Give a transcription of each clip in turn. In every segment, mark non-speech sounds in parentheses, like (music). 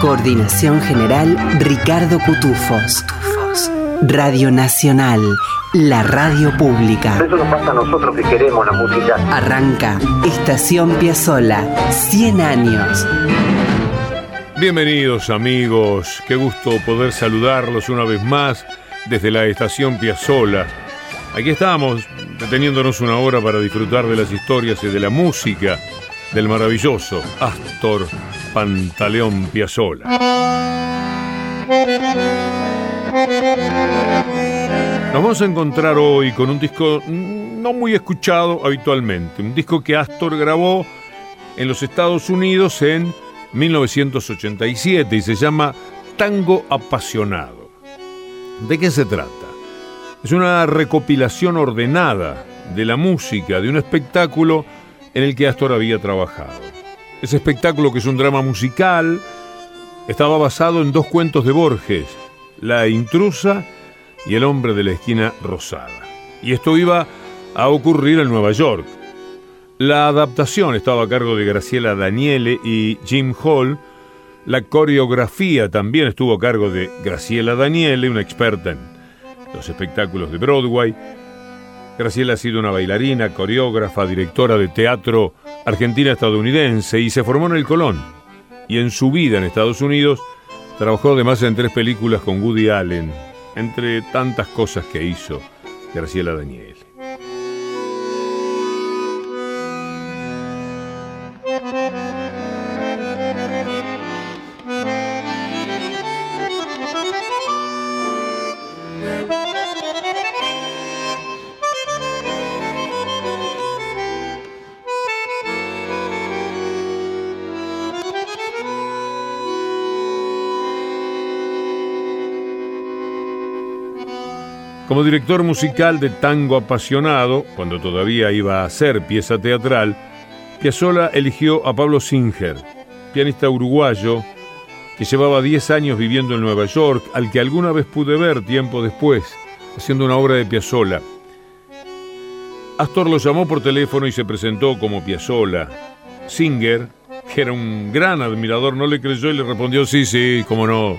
Coordinación General Ricardo Cutufos. Radio Nacional, la radio pública. Eso nos pasa a nosotros que queremos la música. Arranca Estación Piazzola, 100 años. Bienvenidos amigos, qué gusto poder saludarlos una vez más desde la Estación Piazzola. Aquí estamos, deteniéndonos una hora para disfrutar de las historias y de la música del maravilloso Astor Pantaleón Piazzolla. Nos vamos a encontrar hoy con un disco no muy escuchado habitualmente, un disco que Astor grabó en los Estados Unidos en 1987 y se llama Tango Apasionado. ¿De qué se trata? Es una recopilación ordenada de la música de un espectáculo en el que Astor había trabajado. Ese espectáculo, que es un drama musical, estaba basado en dos cuentos de Borges, La intrusa y El hombre de la esquina rosada. Y esto iba a ocurrir en Nueva York. La adaptación estaba a cargo de Graciela Daniele y Jim Hall. La coreografía también estuvo a cargo de Graciela Daniele, una experta en los espectáculos de Broadway. Graciela ha sido una bailarina, coreógrafa, directora de teatro argentina-estadounidense y se formó en el Colón. Y en su vida en Estados Unidos trabajó además en tres películas con Woody Allen, entre tantas cosas que hizo Graciela Daniel. Como director musical de Tango Apasionado, cuando todavía iba a ser pieza teatral, Piazzolla eligió a Pablo Singer, pianista uruguayo que llevaba 10 años viviendo en Nueva York, al que alguna vez pude ver tiempo después, haciendo una obra de Piazzolla. Astor lo llamó por teléfono y se presentó como Piazzolla. Singer, que era un gran admirador, no le creyó y le respondió, sí, sí, cómo no,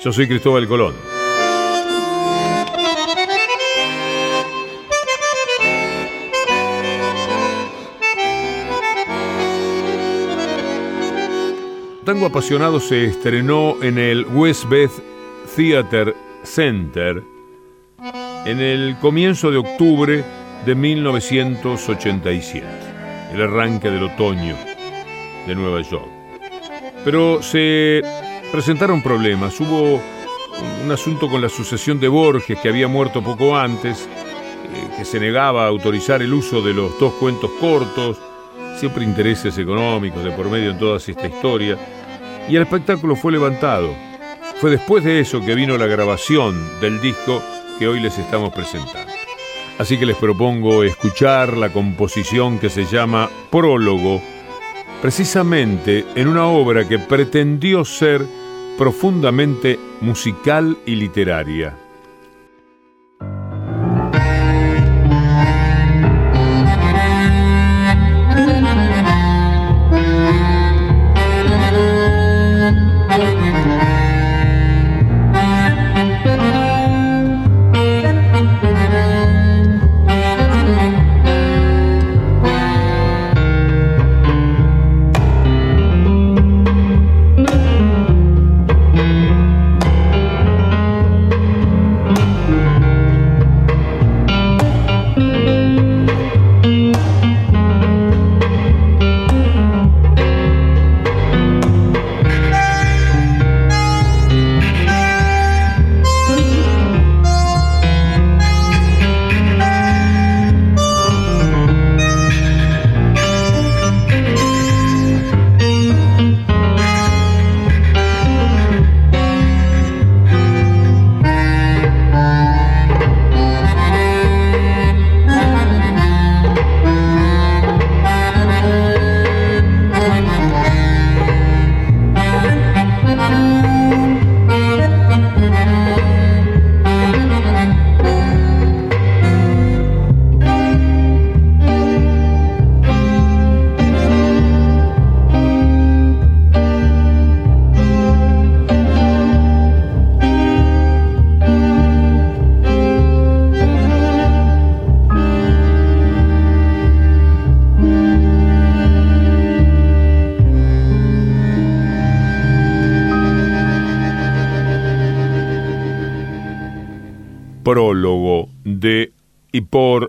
yo soy Cristóbal Colón. Tango Apasionado se estrenó en el Westbeth Theater Center en el comienzo de octubre de 1987, el arranque del otoño de Nueva York. Pero se presentaron problemas, hubo un asunto con la sucesión de Borges que había muerto poco antes, eh, que se negaba a autorizar el uso de los dos cuentos cortos, siempre intereses económicos de por medio en toda esta historia, y el espectáculo fue levantado. Fue después de eso que vino la grabación del disco que hoy les estamos presentando. Así que les propongo escuchar la composición que se llama Prólogo, precisamente en una obra que pretendió ser profundamente musical y literaria.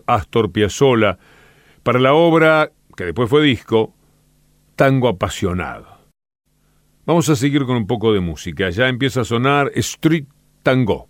Astor Piazzolla para la obra, que después fue disco, Tango Apasionado. Vamos a seguir con un poco de música. Ya empieza a sonar Street Tango.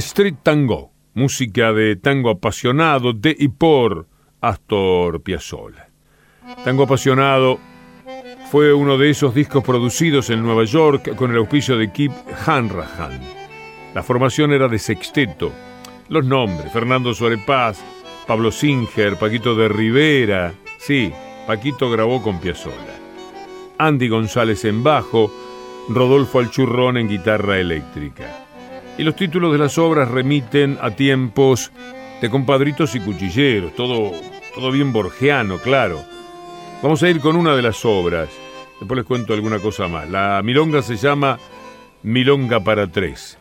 Street Tango, música de tango apasionado de y por Astor Piazzolla. Tango apasionado fue uno de esos discos producidos en Nueva York con el auspicio de Kip Hanrahan. La formación era de sexteto. Los nombres, Fernando Suárez Paz, Pablo Singer, Paquito de Rivera. Sí, Paquito grabó con Piazzolla. Andy González en bajo, Rodolfo Alchurrón en guitarra eléctrica y los títulos de las obras remiten a tiempos de compadritos y cuchilleros, todo, todo bien borgiano, claro. Vamos a ir con una de las obras, después les cuento alguna cosa más. La milonga se llama Milonga para tres.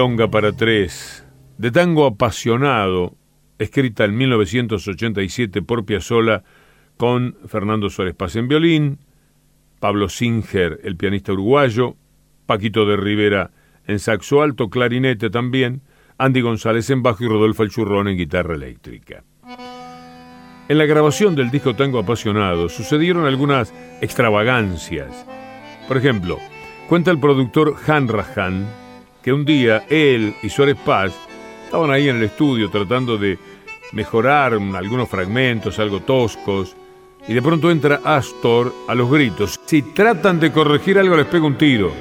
Milonga para tres, de tango apasionado, escrita en 1987 por Piazzolla con Fernando Suárez Paz en violín, Pablo Singer, el pianista uruguayo, Paquito de Rivera en saxo alto, clarinete también, Andy González en bajo y Rodolfo El Churrón en guitarra eléctrica. En la grabación del disco Tango Apasionado sucedieron algunas extravagancias. Por ejemplo, cuenta el productor Han Rajan que un día él y Suárez Paz estaban ahí en el estudio tratando de mejorar algunos fragmentos algo toscos y de pronto entra Astor a los gritos. Si tratan de corregir algo les pego un tiro,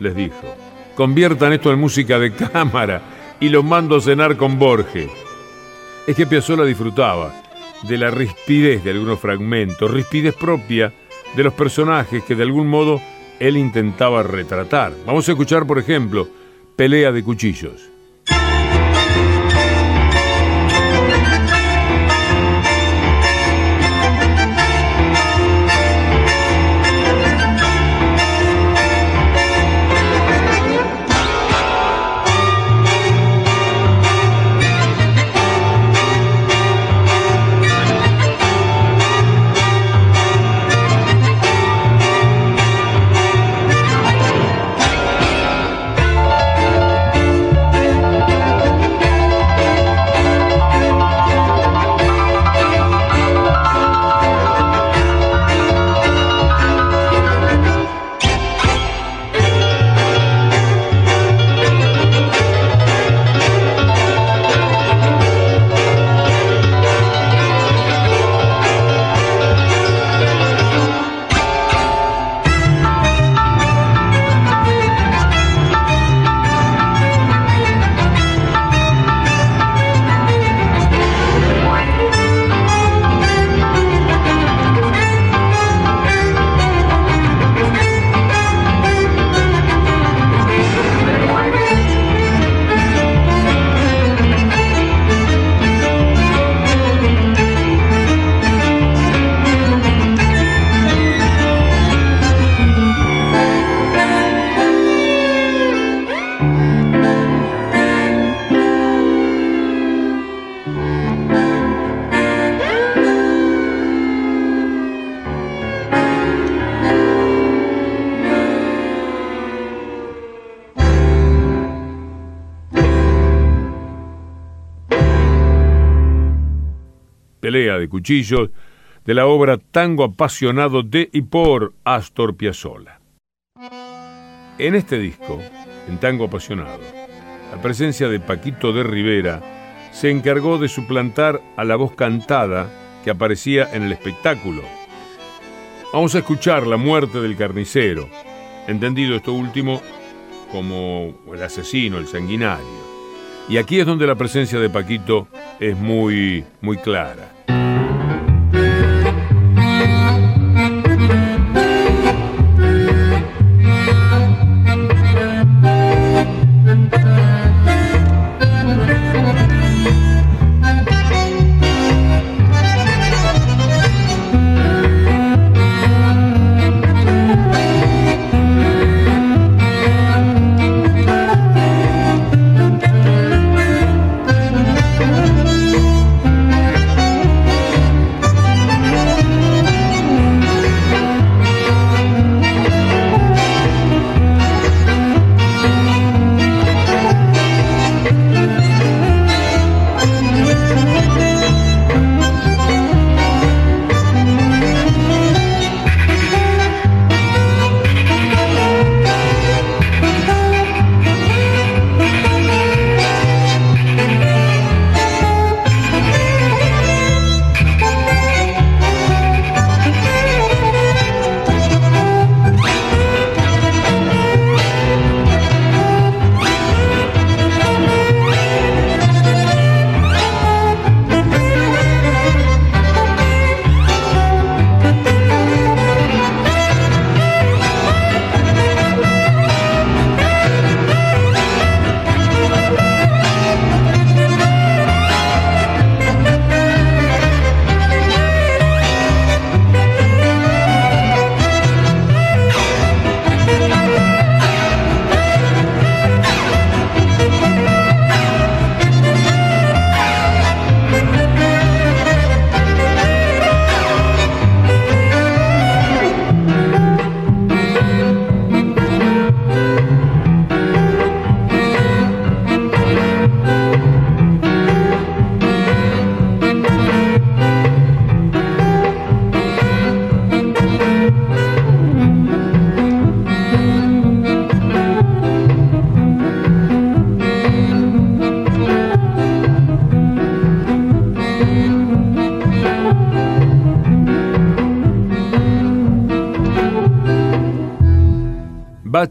les dijo. Conviertan esto en música de cámara y lo mando a cenar con Borges. Es que Piazzolla disfrutaba de la rispidez de algunos fragmentos, rispidez propia de los personajes que de algún modo él intentaba retratar. Vamos a escuchar, por ejemplo, Pelea de Cuchillos. De cuchillos de la obra Tango apasionado de y por Astor Piazzolla. En este disco, en Tango apasionado, la presencia de Paquito de Rivera se encargó de suplantar a la voz cantada que aparecía en el espectáculo. Vamos a escuchar La muerte del carnicero, entendido esto último como el asesino, el sanguinario. Y aquí es donde la presencia de Paquito es muy, muy clara.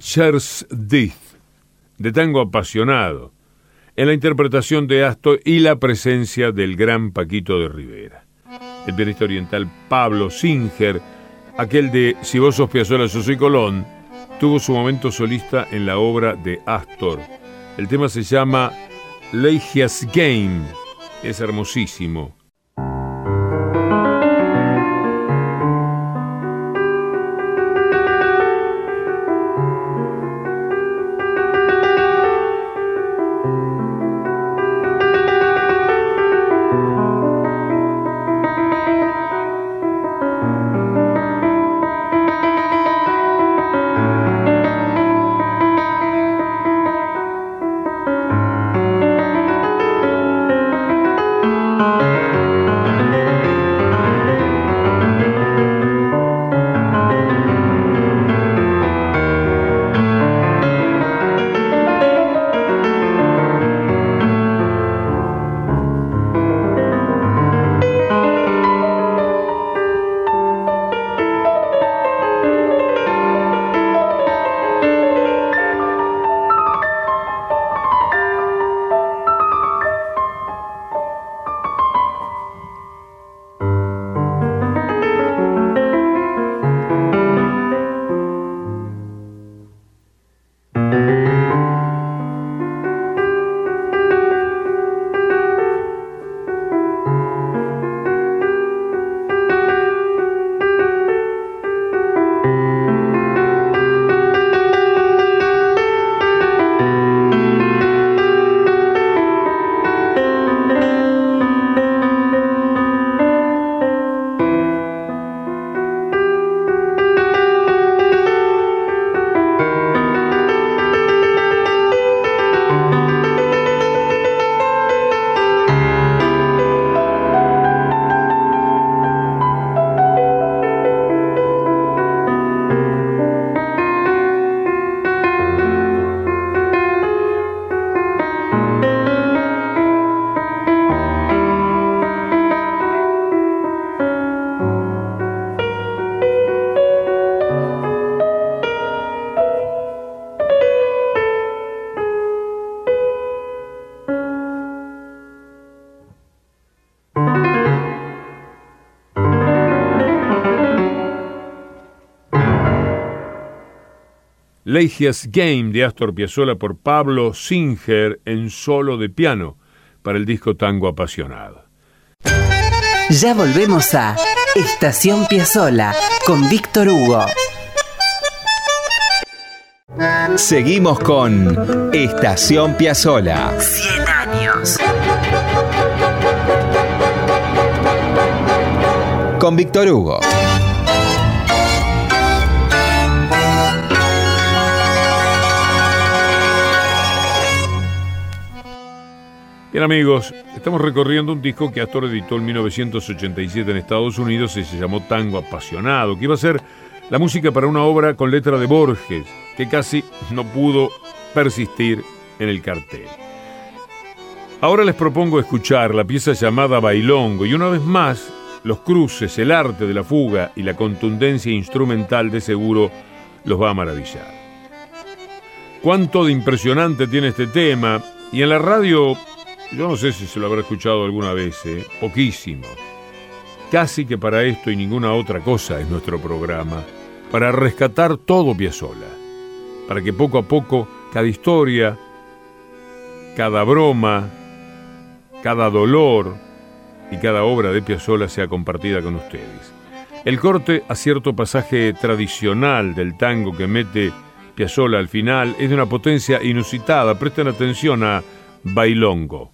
Butcher's Death, de tango apasionado, en la interpretación de Astor y la presencia del gran Paquito de Rivera. El pianista oriental Pablo Singer, aquel de Si vos sos Piazzolla, yo soy Colón, tuvo su momento solista en la obra de Astor. El tema se llama Legia's Game. Es hermosísimo. Game de Astor Piazzolla por Pablo Singer en solo de piano para el disco Tango Apasionado. Ya volvemos a Estación Piazzolla con Víctor Hugo. Seguimos con Estación Piazzolla. 100 años. Con Víctor Hugo. Bien amigos, estamos recorriendo un disco que Astor editó en 1987 en Estados Unidos y se llamó Tango Apasionado, que iba a ser la música para una obra con letra de Borges, que casi no pudo persistir en el cartel. Ahora les propongo escuchar la pieza llamada Bailongo y una vez más los cruces, el arte de la fuga y la contundencia instrumental de seguro los va a maravillar. Cuánto de impresionante tiene este tema y en la radio yo no sé si se lo habrá escuchado alguna vez, ¿eh? poquísimo. Casi que para esto y ninguna otra cosa es nuestro programa, para rescatar todo Piazzolla, para que poco a poco cada historia, cada broma, cada dolor y cada obra de Piazzolla sea compartida con ustedes. El corte a cierto pasaje tradicional del tango que mete Piazzolla al final es de una potencia inusitada. Presten atención a Bailongo.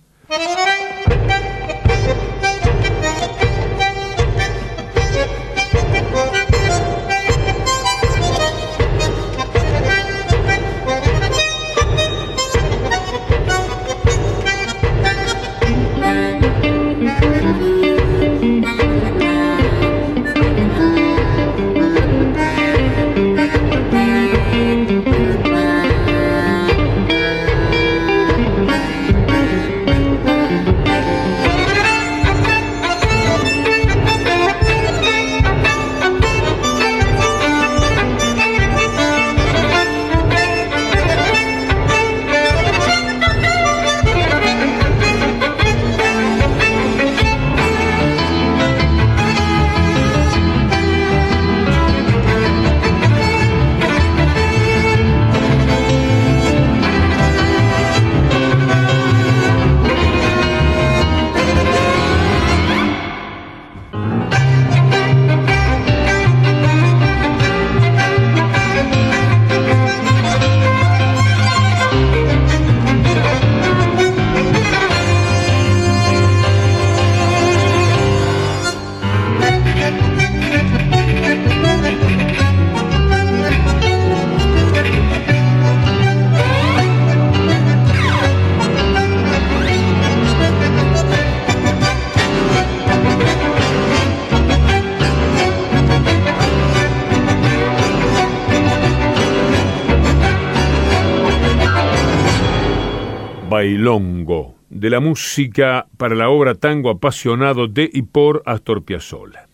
Bailongo de la música para la obra Tango apasionado de y por Astor Piazzolla.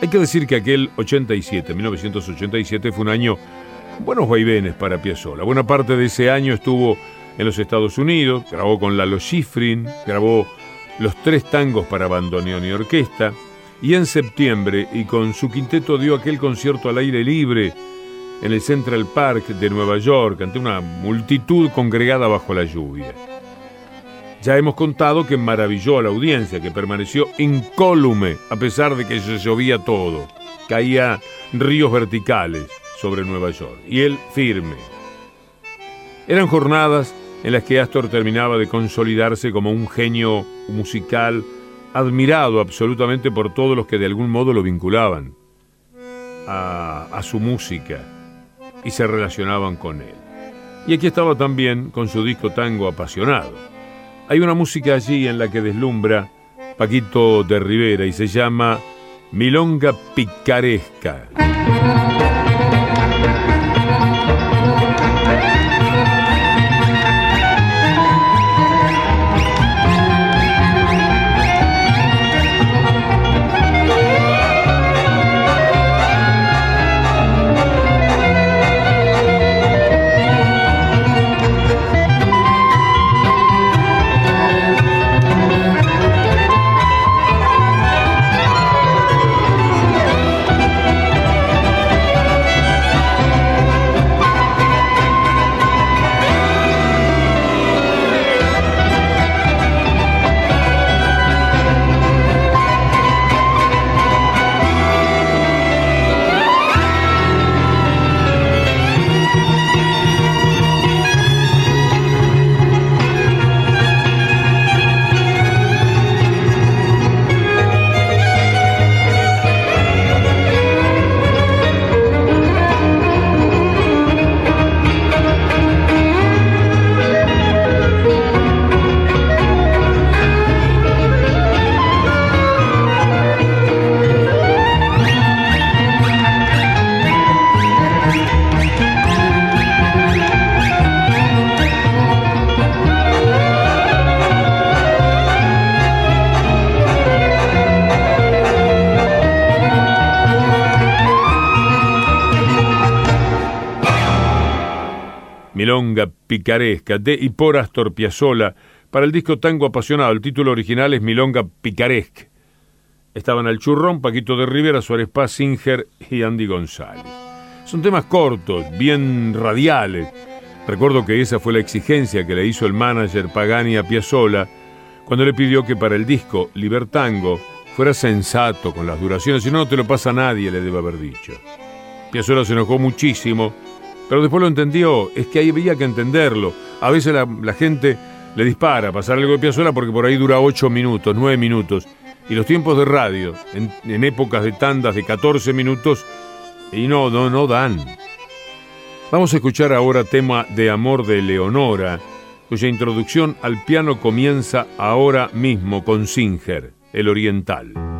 Hay que decir que aquel 87, 1987, fue un año buenos vaivenes para Piazzolla. Buena parte de ese año estuvo en los Estados Unidos, grabó con Lalo Schifrin, grabó los tres tangos para bandoneón y orquesta, y en septiembre, y con su quinteto dio aquel concierto al aire libre en el Central Park de Nueva York, ante una multitud congregada bajo la lluvia. Ya hemos contado que maravilló a la audiencia, que permaneció incólume a pesar de que se llovía todo. Caía ríos verticales sobre Nueva York. Y él firme. Eran jornadas en las que Astor terminaba de consolidarse como un genio musical admirado absolutamente por todos los que de algún modo lo vinculaban a, a su música y se relacionaban con él. Y aquí estaba también con su disco Tango Apasionado hay una música allí en la que deslumbra Paquito de Rivera y se llama Milonga Picaresca. Milonga picaresca de y por Astor para el disco Tango Apasionado. El título original es Milonga Picaresque. Estaban al churrón Paquito de Rivera, Suárez Paz, Singer y Andy González. Son temas cortos, bien radiales. Recuerdo que esa fue la exigencia que le hizo el manager Pagani a Piazzolla cuando le pidió que para el disco Libertango fuera sensato con las duraciones, si no, no te lo pasa a nadie, le debe haber dicho. Piazzolla se enojó muchísimo pero después lo entendió, es que ahí había que entenderlo. A veces la, gente le dispara pasar algo de Piazzolla porque por ahí dura 8 minutos, 9 minutos. Y los tiempos de radio, en, épocas de tandas de 14 minutos, y no, no, no dan. Vamos a escuchar ahora tema de Amor de Leonora, cuya introducción al piano comienza ahora mismo con Singer, el oriental.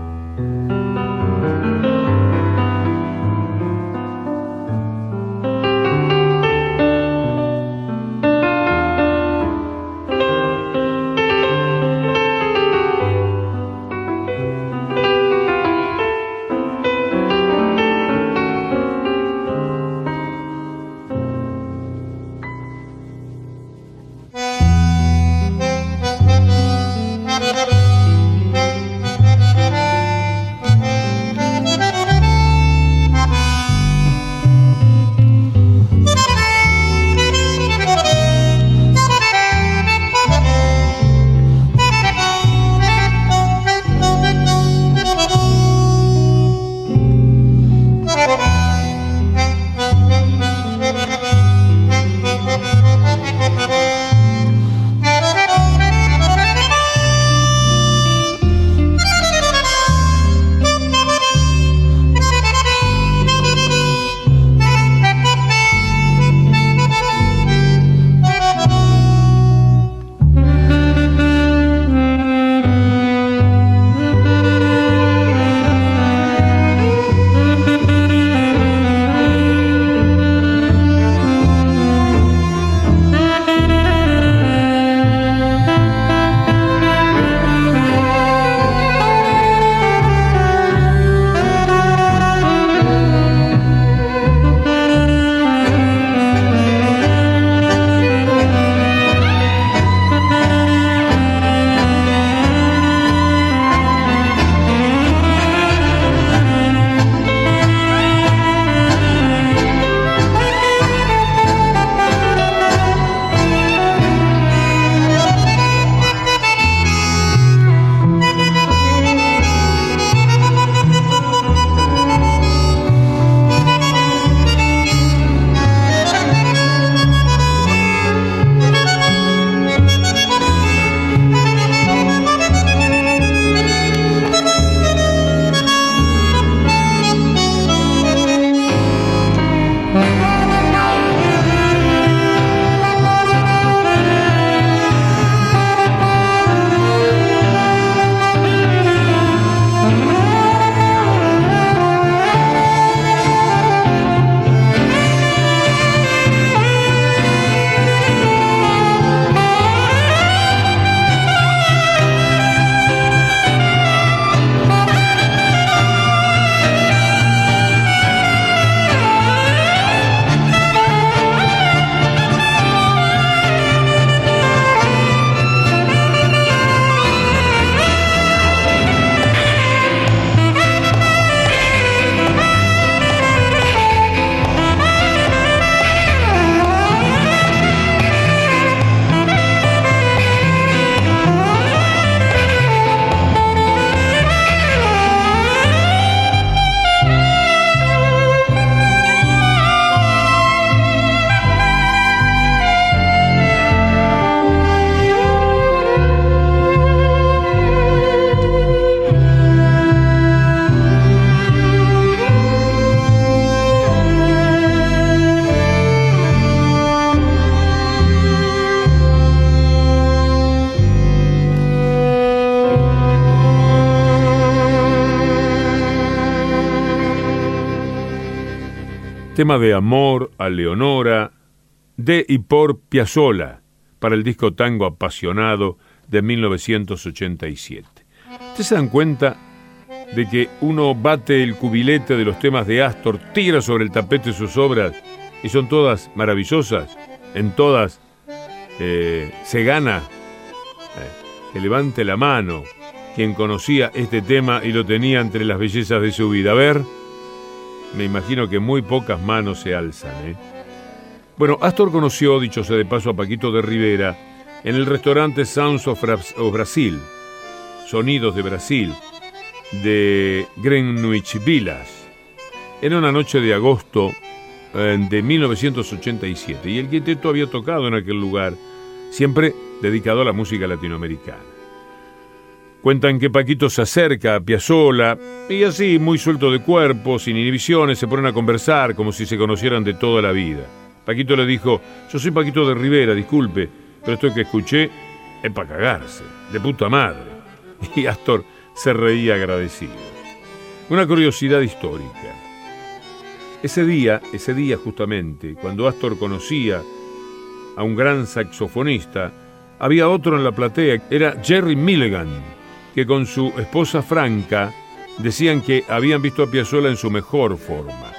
Tema de amor a Leonora, de y por Piazzolla, para el disco Tango Apasionado de 1987. ¿Ustedes se dan cuenta de que uno bate el cubilete de los temas de Astor, tira sobre el tapete sus obras y son todas maravillosas? En todas eh, se gana. Eh, que levante la mano quien conocía este tema y lo tenía entre las bellezas de su vida. A ver, me imagino que muy pocas manos se alzan. ¿eh? Bueno, Astor conoció, dicho sea de paso, a Paquito de Rivera en el restaurante Sounds of, Brasil, Sonidos de Brasil, de Greenwich Villas. Era una noche de agosto eh, de 1987 y el quinteto había tocado en aquel lugar, siempre dedicado a la música latinoamericana. Cuentan que Paquito se acerca a Piazzola y así, muy suelto de cuerpo, sin inhibiciones, se ponen a conversar como si se conocieran de toda la vida. Paquito le dijo, yo soy Paquito de Rivera, disculpe, pero esto que escuché es para cagarse, de puta madre. (laughs) Y Astor se reía agradecido. Una curiosidad histórica. Ese día, ese día justamente, cuando Astor conocía a un gran saxofonista, había otro en la platea, era Jerry Milligan, que con su esposa Franca decían que habían visto a Piazzolla en su mejor forma.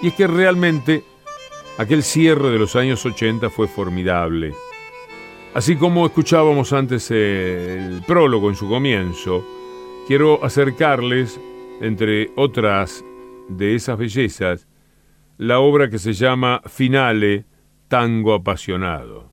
Y es que realmente aquel cierre de los años 80 fue formidable. Así como escuchábamos antes el prólogo en su comienzo, quiero acercarles, entre otras de esas bellezas, la obra que se llama Finale, Tango Apasionado.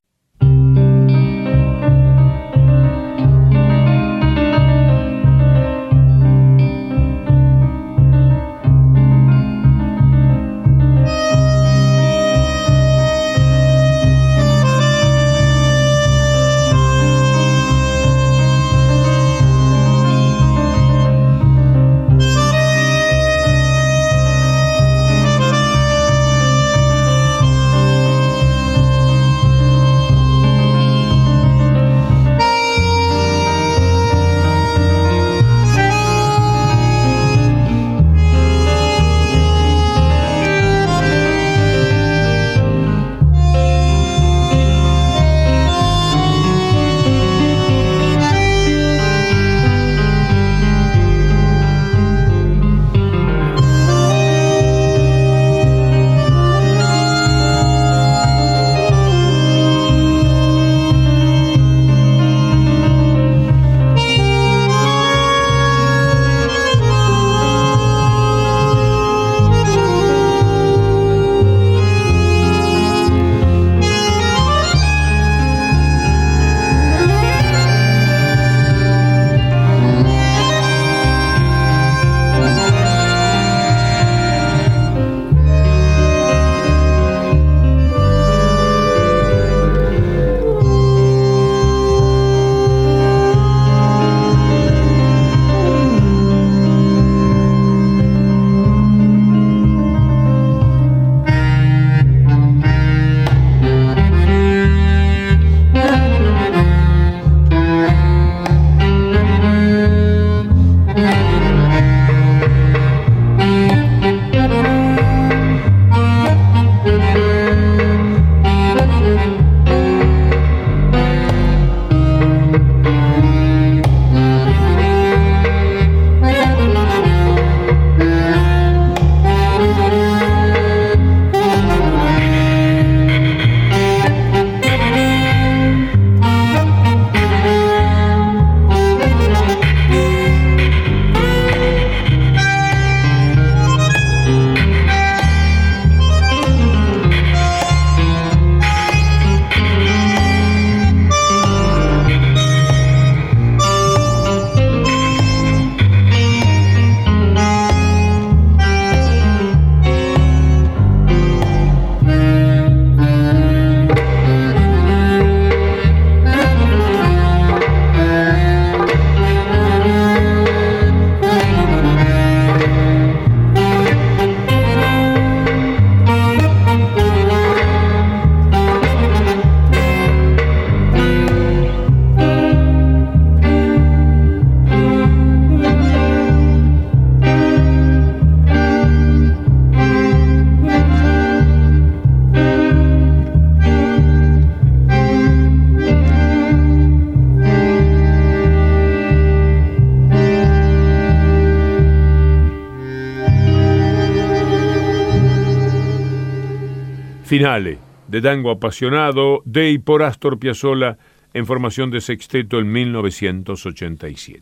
Finale, de tango apasionado, de y por Astor Piazzolla, en formación de sexteto en 1987.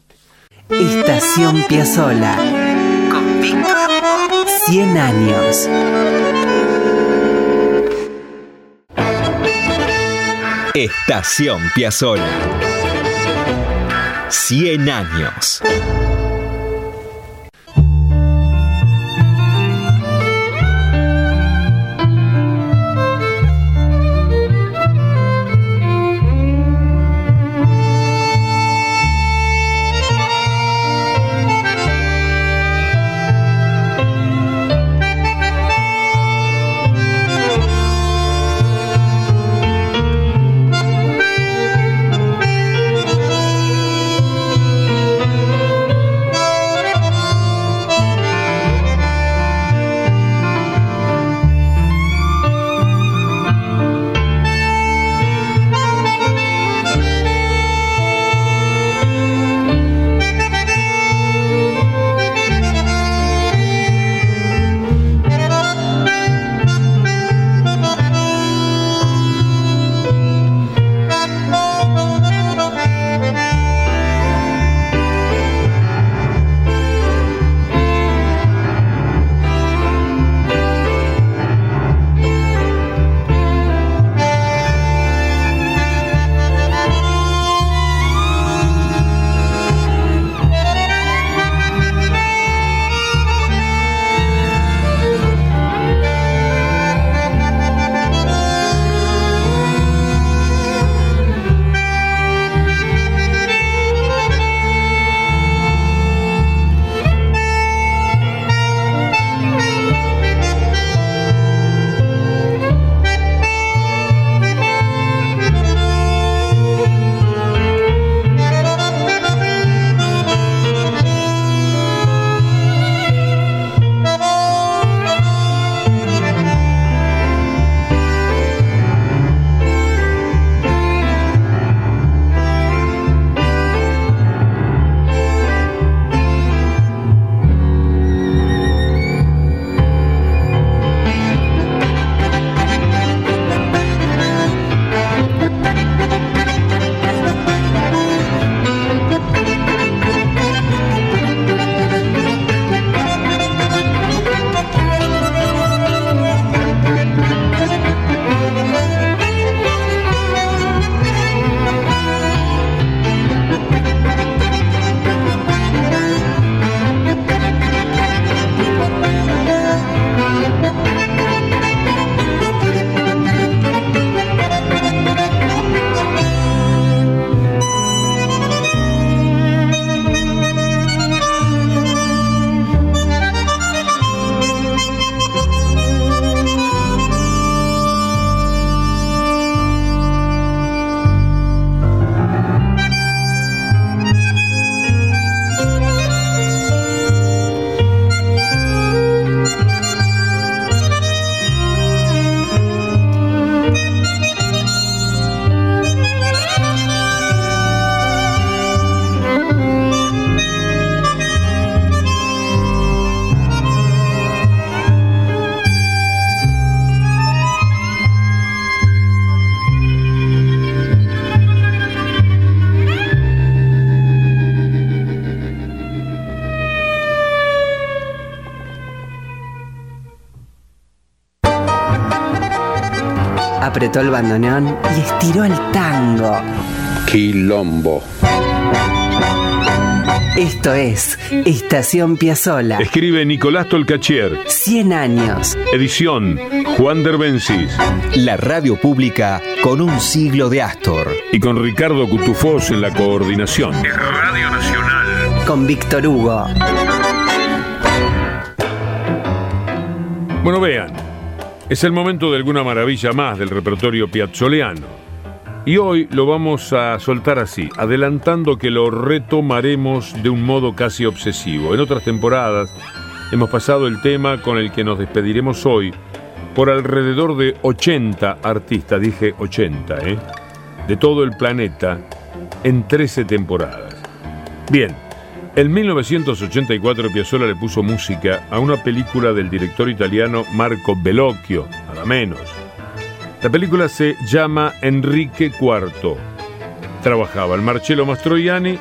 Estación Piazzolla. Con Víctor 100 años. Estación Piazzolla. 100 años. Apretó el bandoneón y estiró el tango. Quilombo. Esto es Estación Piazzola. Escribe Nicolás Tolcachier. 100 años. Edición Juan Derbencis. La radio pública con un siglo de Astor. Y con Ricardo Cutufós en la coordinación. Radio Nacional. Con Víctor Hugo. Bueno, vean. Es el momento de alguna maravilla más del repertorio piazzoleano. Y hoy lo vamos a soltar así, adelantando que lo retomaremos de un modo casi obsesivo. En otras temporadas hemos pasado el tema con el que nos despediremos hoy por alrededor de 80 artistas, dije 80, ¿eh? de todo el planeta en 13 temporadas. Bien, en 1984 Piazzolla le puso música a una película del director italiano Marco Bellocchio, nada menos. La película se llama Enrique IV. Trabajaban Marcello Mastroianni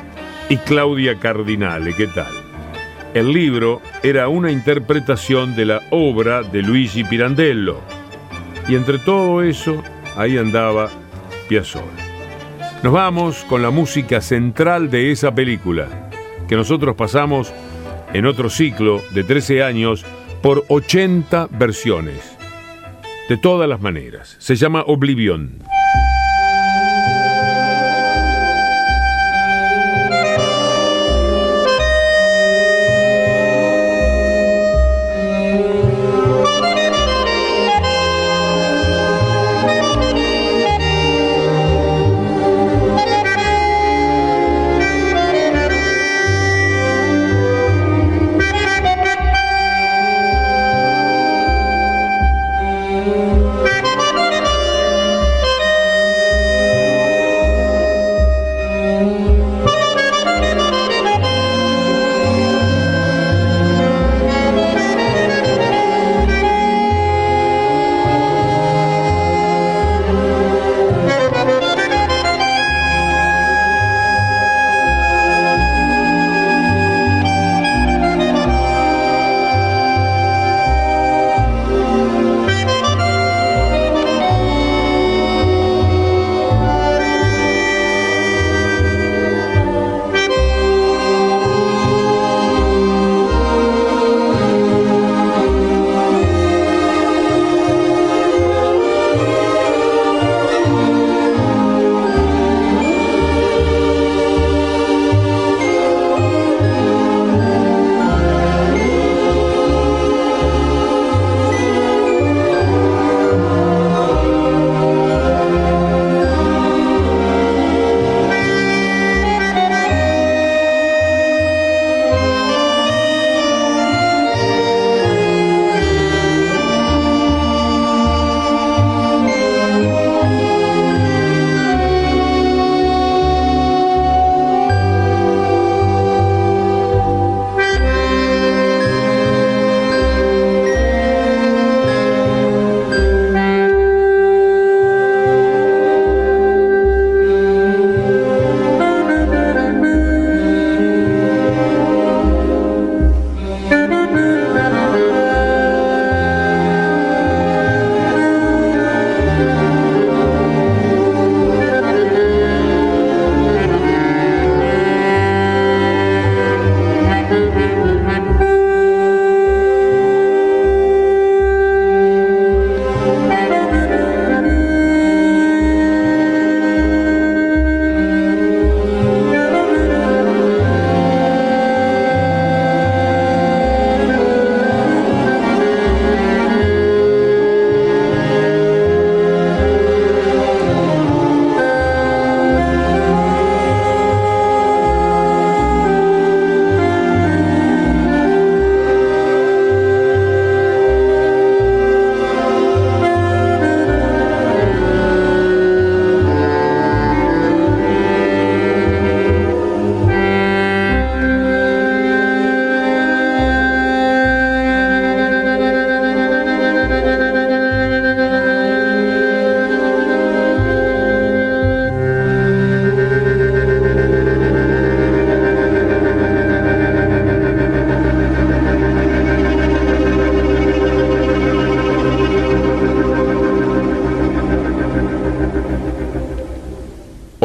y Claudia Cardinale. ¿Qué tal? El libro era una interpretación de la obra de Luigi Pirandello. Y entre todo eso, ahí andaba Piazzolla. Nos vamos con la música central de esa película, que nosotros pasamos en otro ciclo de 13 años por 80 versiones. De todas las maneras. Se llama Oblivion.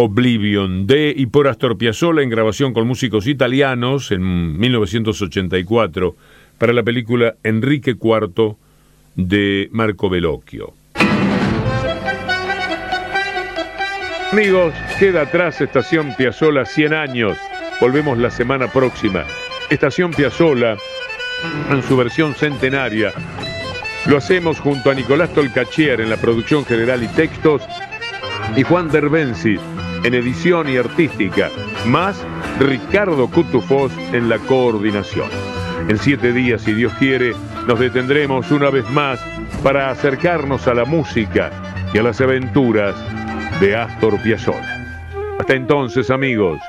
Oblivion de y por Astor Piazzolla en grabación con músicos italianos en 1984 para la película Enrique IV de Marco Bellocchio. Amigos, queda atrás Estación Piazzolla 100 años. Volvemos la semana próxima. Estación Piazzolla en su versión centenaria. Lo hacemos junto a Nicolás Tolcachier en la producción general y textos y Juan Derbensi en edición y artística, más Ricardo Cutufós en la coordinación. En siete días, si Dios quiere, nos detendremos una vez más para acercarnos a la música y a las aventuras de Astor Piazzolla. Hasta entonces, amigos.